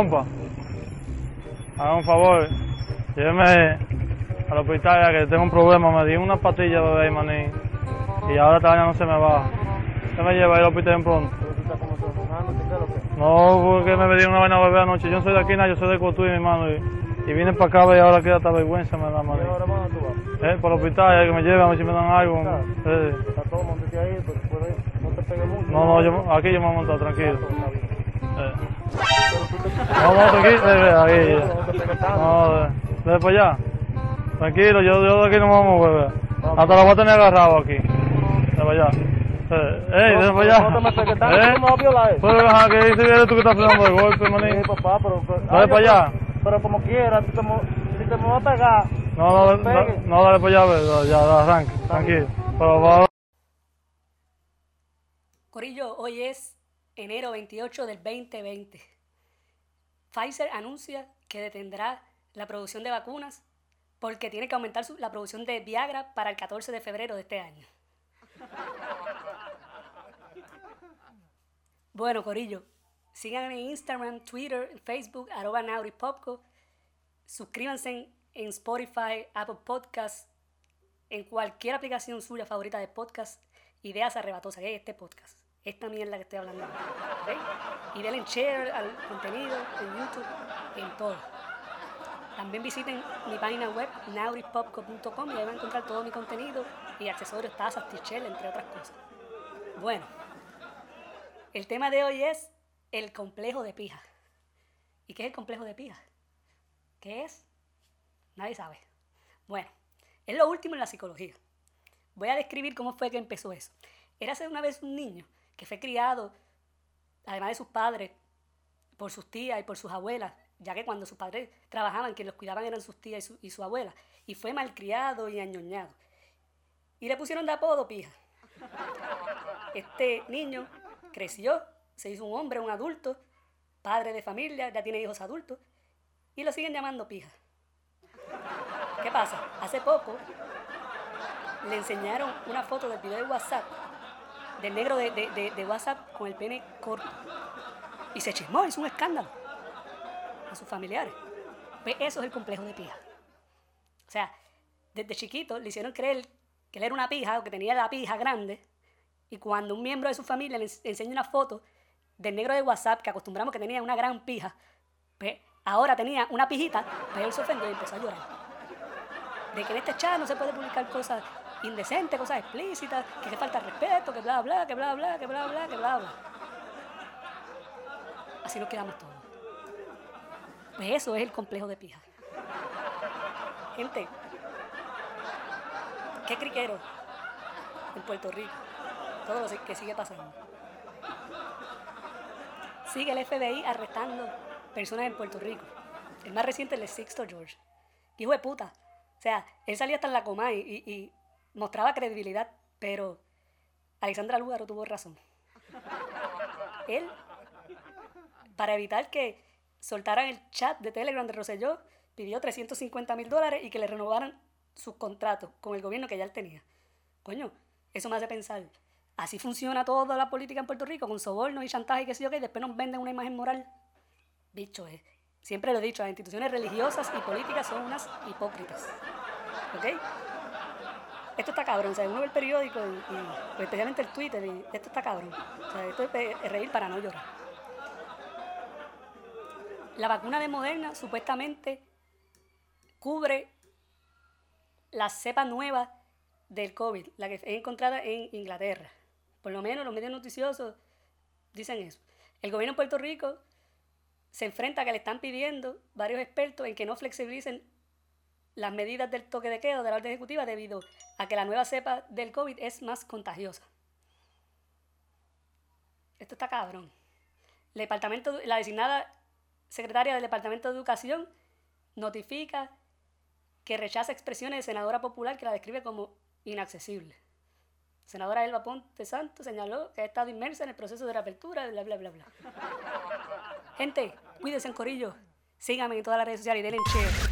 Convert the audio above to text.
Compa, haga un favor, lléveme al hospital ya que tengo un problema, me di una pastilla de ahí, maní, y ahora esta vaina no se me va. Se me lleva al hospital en pronto. No, porque me dieron una vaina a beber anoche. Yo no soy de aquí, nada, yo soy de Cotuí, mi hermano. Y, y vine para acá y ahora queda esta vergüenza, me da maní. Eh, por el hospital, ya que me lleven a ver si me dan algo. Eh, Está todo ahí, pues no te pegue mucho. no, no, yo, aquí yo me voy a montar, tranquilo. Eh. No, no, tranquilo, ahí. No te pegue tanto. No, de, de para allá. Tranquilo, yo, yo de aquí no me voy a mover. Hasta lo voy a tener agarrado aquí. De para allá. Eh, ey, de para allá. No te me ¿Eh? tú me vas a violar. Pero ajá, que dice eres tú que estás pegando de golpe, maní. Sí, papá, pero... Dale para allá. Pero, como quiera, si te, mo- si te me vas a pegar... No, no, no, dale para allá, ya, arranca, tranquilo. Pero va, Corillo, hoy es enero 28 del 2020. Pfizer anuncia que detendrá la producción de vacunas porque tiene que aumentar su- la producción de Viagra para el 14 de febrero de este año. Bueno, Corillo, sigan en Instagram, Twitter, Facebook, arroba nauripopco. Suscríbanse en, en Spotify, Apple Podcasts, en cualquier aplicación suya favorita de podcast, ideas arrebatosas, que es este podcast, esta mierda que estoy hablando. ¿ok? Y denle share al contenido en YouTube, en todo. También visiten mi página web, nauripopco.com, y ahí van a encontrar todo mi contenido y accesorios, tazas, t entre otras cosas. Bueno, el tema de hoy es el complejo de pija. ¿Y qué es el complejo de pija? ¿Qué es? Nadie sabe. Bueno, es lo último en la psicología. Voy a describir cómo fue que empezó eso. Érase una vez un niño que fue criado, además de sus padres, por sus tías y por sus abuelas, ya que cuando sus padres trabajaban, quienes los cuidaban eran sus tías y su, y su abuela, y fue malcriado y añoñado. Y le pusieron de apodo pija. Este niño creció, se hizo un hombre, un adulto, padre de familia, ya tiene hijos adultos, y lo siguen llamando pija. ¿Qué pasa? Hace poco le enseñaron una foto del video de WhatsApp, del negro de, de- de- WhatsApp con el pene corto. Y se chismó, hizo un escándalo a sus familiares. Pues eso es el complejo de pija. O sea, desde chiquito le hicieron creer que él era una pija o que tenía la pija grande. Y cuando un miembro de su familia le ens- enseña una foto del negro de WhatsApp, que acostumbramos que tenía una gran pija, pues ahora tenía una pijita, pues él se ofendió y empezó a llorar. De que en este chat no se puede publicar cosas indecentes, cosas explícitas, que le falta respeto, que bla, bla, que bla, bla, que bla, bla, que bla, bla. Así nos quedamos todos. Pues eso es el complejo de pija. Gente, qué criquero en Puerto Rico. Todo lo que sigue pasando. Sigue el FBI arrestando personas en Puerto Rico. El más reciente es el de Sixto George. Hijo de puta. O sea, él salía hasta en la coma y- y mostraba credibilidad, pero Alexandra Lúgaro tuvo razón. Él, para evitar que soltaran el chat de Telegram de Rosselló, pidió 350 mil dólares y que le renovaran sus contratos con el gobierno que ya él tenía. Coño, eso me hace pensar. Así funciona toda la política en Puerto Rico, con sobornos y chantaje y qué sé yo qué, y después nos venden una imagen moral. Bicho, eh. Siempre lo he dicho, las instituciones religiosas y políticas son unas hipócritas. ¿Ok? Esto está cabrón, o sea, uno ve el periódico pues, especialmente el Twitter y esto está cabrón. O sea, esto es reír para no llorar. La vacuna de Moderna supuestamente cubre la cepa nueva del COVID, la que es encontrada en Inglaterra. Por lo menos los medios noticiosos dicen eso. El gobierno de Puerto Rico se enfrenta a que le están pidiendo varios expertos en que no flexibilicen las medidas del toque de queda de la orden ejecutiva debido a que la nueva cepa del COVID es más contagiosa. Esto está cabrón. El departamento, la designada secretaria del Departamento de Educación notifica que rechaza expresiones de senadora popular que la describe como inaccesible. Senadora Elba Ponte Santo señaló que ha estado inmersa en el proceso de reapertura, bla, bla, bla, bla. Gente, cuídense en corillo. Síganme en todas las redes sociales y denle share.